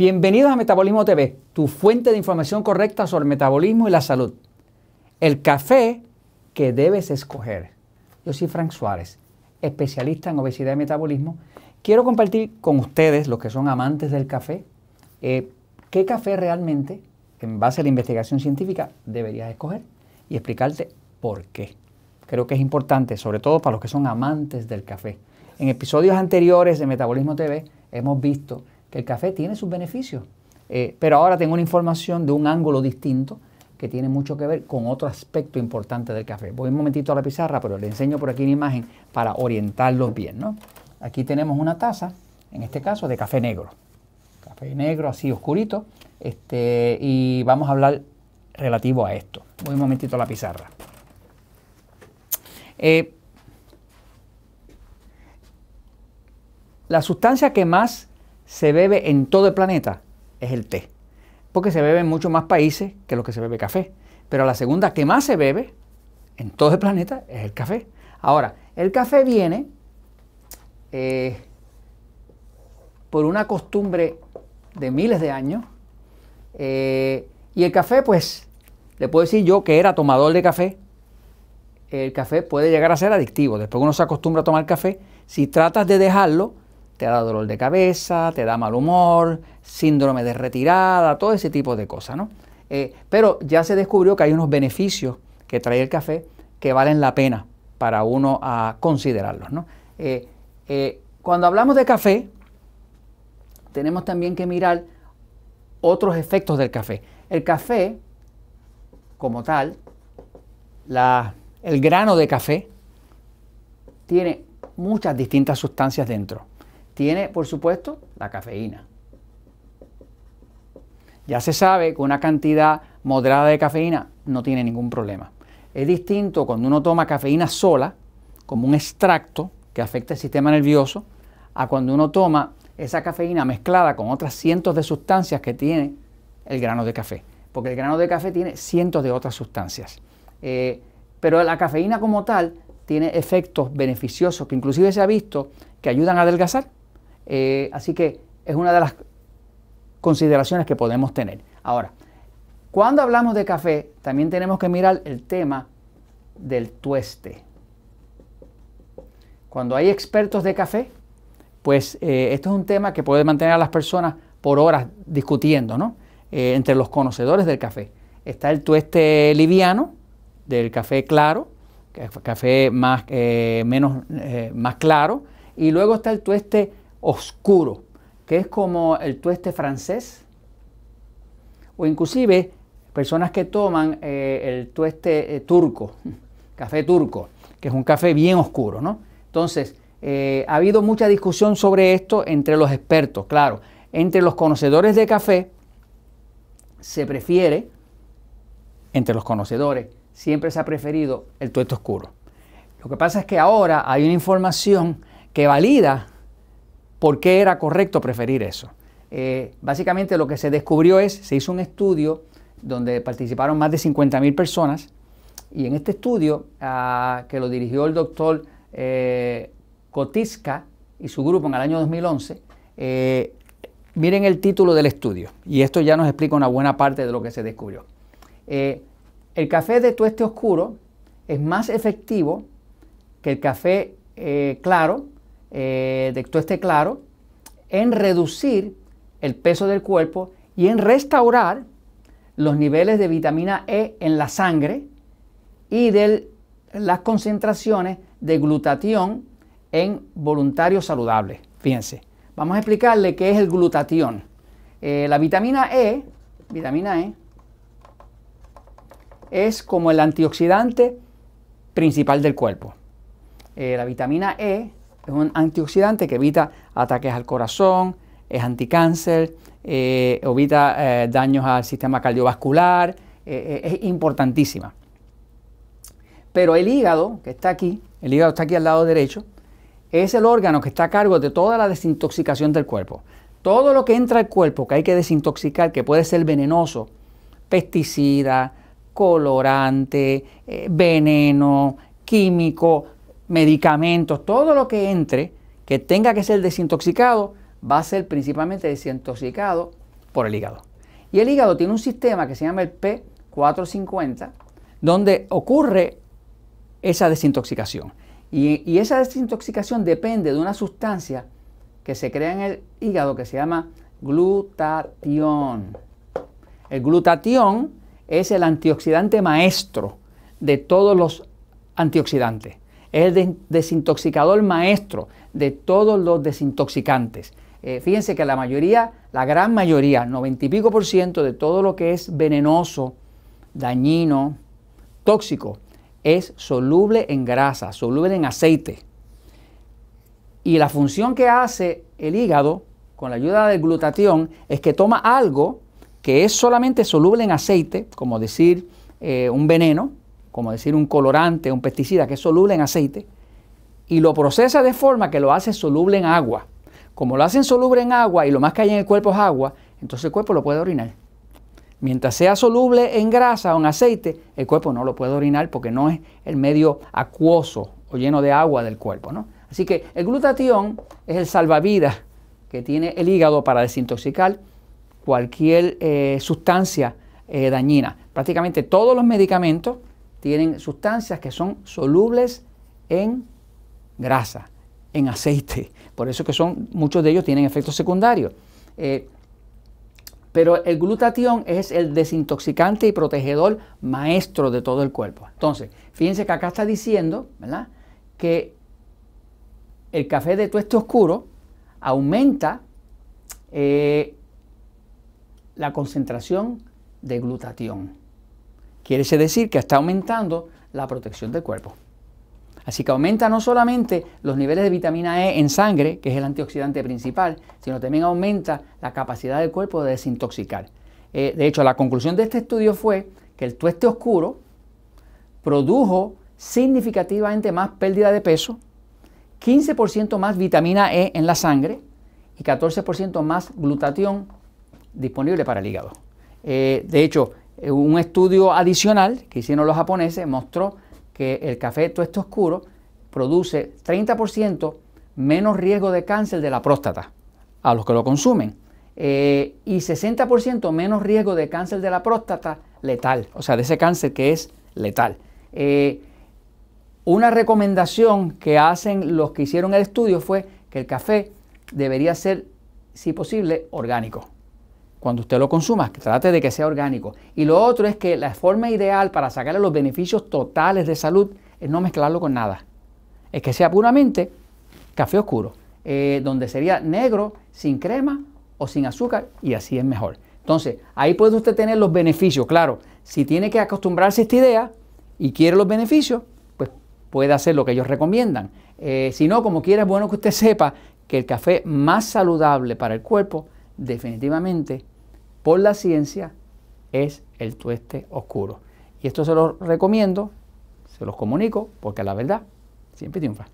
Bienvenidos a Metabolismo TV, tu fuente de información correcta sobre el metabolismo y la salud. El café que debes escoger. Yo soy Frank Suárez, especialista en obesidad y metabolismo. Quiero compartir con ustedes, los que son amantes del café, eh, qué café realmente, en base a la investigación científica, deberías escoger y explicarte por qué. Creo que es importante, sobre todo para los que son amantes del café. En episodios anteriores de Metabolismo TV hemos visto que el café tiene sus beneficios. Eh, pero ahora tengo una información de un ángulo distinto que tiene mucho que ver con otro aspecto importante del café. Voy un momentito a la pizarra, pero le enseño por aquí una imagen para orientarlos bien. ¿no? Aquí tenemos una taza, en este caso de café negro. Café negro así oscurito. Este, y vamos a hablar relativo a esto. Voy un momentito a la pizarra. Eh, la sustancia que más se bebe en todo el planeta es el té, porque se bebe en muchos más países que lo que se bebe café. Pero la segunda que más se bebe en todo el planeta es el café. Ahora, el café viene eh, por una costumbre de miles de años eh, y el café, pues, le puedo decir yo que era tomador de café. El café puede llegar a ser adictivo. Después uno se acostumbra a tomar café. Si tratas de dejarlo, te da dolor de cabeza, te da mal humor, síndrome de retirada, todo ese tipo de cosas, ¿no? Eh, pero ya se descubrió que hay unos beneficios que trae el café que valen la pena para uno a considerarlos, ¿no? Eh, eh, cuando hablamos de café, tenemos también que mirar otros efectos del café. El café, como tal, el grano de café, tiene muchas distintas sustancias dentro tiene, por supuesto, la cafeína. Ya se sabe que una cantidad moderada de cafeína no tiene ningún problema. Es distinto cuando uno toma cafeína sola, como un extracto que afecta el sistema nervioso, a cuando uno toma esa cafeína mezclada con otras cientos de sustancias que tiene el grano de café. Porque el grano de café tiene cientos de otras sustancias. Eh, pero la cafeína como tal tiene efectos beneficiosos que inclusive se ha visto que ayudan a adelgazar eh, así que es una de las consideraciones que podemos tener. Ahora, cuando hablamos de café, también tenemos que mirar el tema del tueste. Cuando hay expertos de café, pues eh, esto es un tema que puede mantener a las personas por horas discutiendo, ¿no? Eh, entre los conocedores del café. Está el tueste liviano, del café claro, café más, menos, más claro, y luego está el tueste oscuro, que es como el tueste francés, o inclusive personas que toman eh, el tueste eh, turco, café turco, que es un café bien oscuro, ¿no? Entonces, eh, ha habido mucha discusión sobre esto entre los expertos, claro. Entre los conocedores de café se prefiere, entre los conocedores, siempre se ha preferido el tueste oscuro. Lo que pasa es que ahora hay una información que valida ¿Por qué era correcto preferir eso? Eh, básicamente lo que se descubrió es, se hizo un estudio donde participaron más de 50.000 personas y en este estudio ah, que lo dirigió el doctor eh, Kotiska y su grupo en el año 2011, eh, miren el título del estudio y esto ya nos explica una buena parte de lo que se descubrió. el café de tueste oscuro es más efectivo que el café claro eh, de tueste claro en reducir el peso del cuerpo y en restaurar los niveles de vitamina E en la sangre y de las concentraciones de glutatión en voluntarios saludables. Fíjense, vamos a explicarle qué es el glutatión. Eh, la vitamina E, vitamina E, es como el antioxidante principal del cuerpo. Eh, la vitamina E es un antioxidante que evita ataques al corazón, es anticáncer, eh, evita eh, daños al sistema cardiovascular, eh, es importantísima. Pero el hígado, que está aquí, el hígado está aquí al lado derecho, es el órgano que está a cargo de toda la desintoxicación del cuerpo. Todo lo que entra al cuerpo que hay que desintoxicar, que puede ser venenoso, pesticida, colorante, veneno, químico, medicamentos, todo lo que entre que tenga que ser desintoxicado, va a ser principalmente desintoxicado por el hígado. Y el hígado tiene un sistema que se llama el P450, donde ocurre esa desintoxicación. Y, esa desintoxicación depende de una sustancia que se crea en el hígado que se llama glutatión. El glutatión es el antioxidante maestro de todos los antioxidantes. Es el desintoxicador maestro de todos los desintoxicantes. Eh, fíjense que la mayoría, la gran mayoría, 90 y pico por ciento de todo lo que es venenoso, dañino, tóxico, es soluble en grasa, soluble en aceite. Y la función que hace el hígado con la ayuda del glutatión es que toma algo que es solamente soluble en aceite, como decir eh, un veneno, como decir un colorante, un pesticida que es soluble en aceite, y lo procesa de forma que lo hace soluble en agua. Como lo hacen soluble en agua y lo más que hay en el cuerpo es agua, entonces el cuerpo lo puede orinar. Mientras sea soluble en grasa o en aceite, el cuerpo no lo puede orinar porque no es el medio acuoso o lleno de agua del cuerpo. ¿no? Así que el glutatión es el salvavidas que tiene el hígado para desintoxicar cualquier eh, sustancia eh, dañina. Prácticamente todos los medicamentos tienen sustancias que son solubles en grasa, en aceite. Por eso que son, muchos de ellos tienen efectos secundarios. Eh, pero el glutatión es el desintoxicante y protegedor maestro de todo el cuerpo. Entonces, fíjense que acá está diciendo, ¿verdad? Que el café de tueste oscuro aumenta eh, la concentración de glutatión. Quiere decir que está aumentando la protección del cuerpo. Así que aumenta no solamente los niveles de vitamina E en sangre, que es el antioxidante principal, sino también aumenta la capacidad del cuerpo de desintoxicar. Eh, de hecho, la conclusión de este estudio fue que el tueste oscuro produjo significativamente más pérdida de peso, 15% más vitamina E en la sangre y 14% más glutatión disponible para el hígado. Eh, de hecho, un estudio adicional que hicieron los japoneses mostró que el café tueste oscuro produce 30% menos riesgo de cáncer de la próstata a los que lo consumen eh, y 60% menos riesgo de cáncer de la próstata letal, o sea, de ese cáncer que es letal. Eh, una recomendación que hacen los que hicieron el estudio fue que el café debería ser, si posible, orgánico. Cuando usted lo consuma, trate de que sea orgánico. Y lo otro es que la forma ideal para sacarle los beneficios totales de salud es no mezclarlo con nada. Es que sea puramente café oscuro, eh, donde sería negro, sin crema o sin azúcar, y así es mejor. Entonces, ahí puede usted tener los beneficios. Claro, si tiene que acostumbrarse a esta idea y quiere los beneficios, pues puede hacer lo que ellos recomiendan. Eh, si no, como quiera, es bueno que usted sepa que el café más saludable para el cuerpo definitivamente por la ciencia es el tueste oscuro. Y esto se lo recomiendo, se los comunico, porque la verdad siempre triunfa.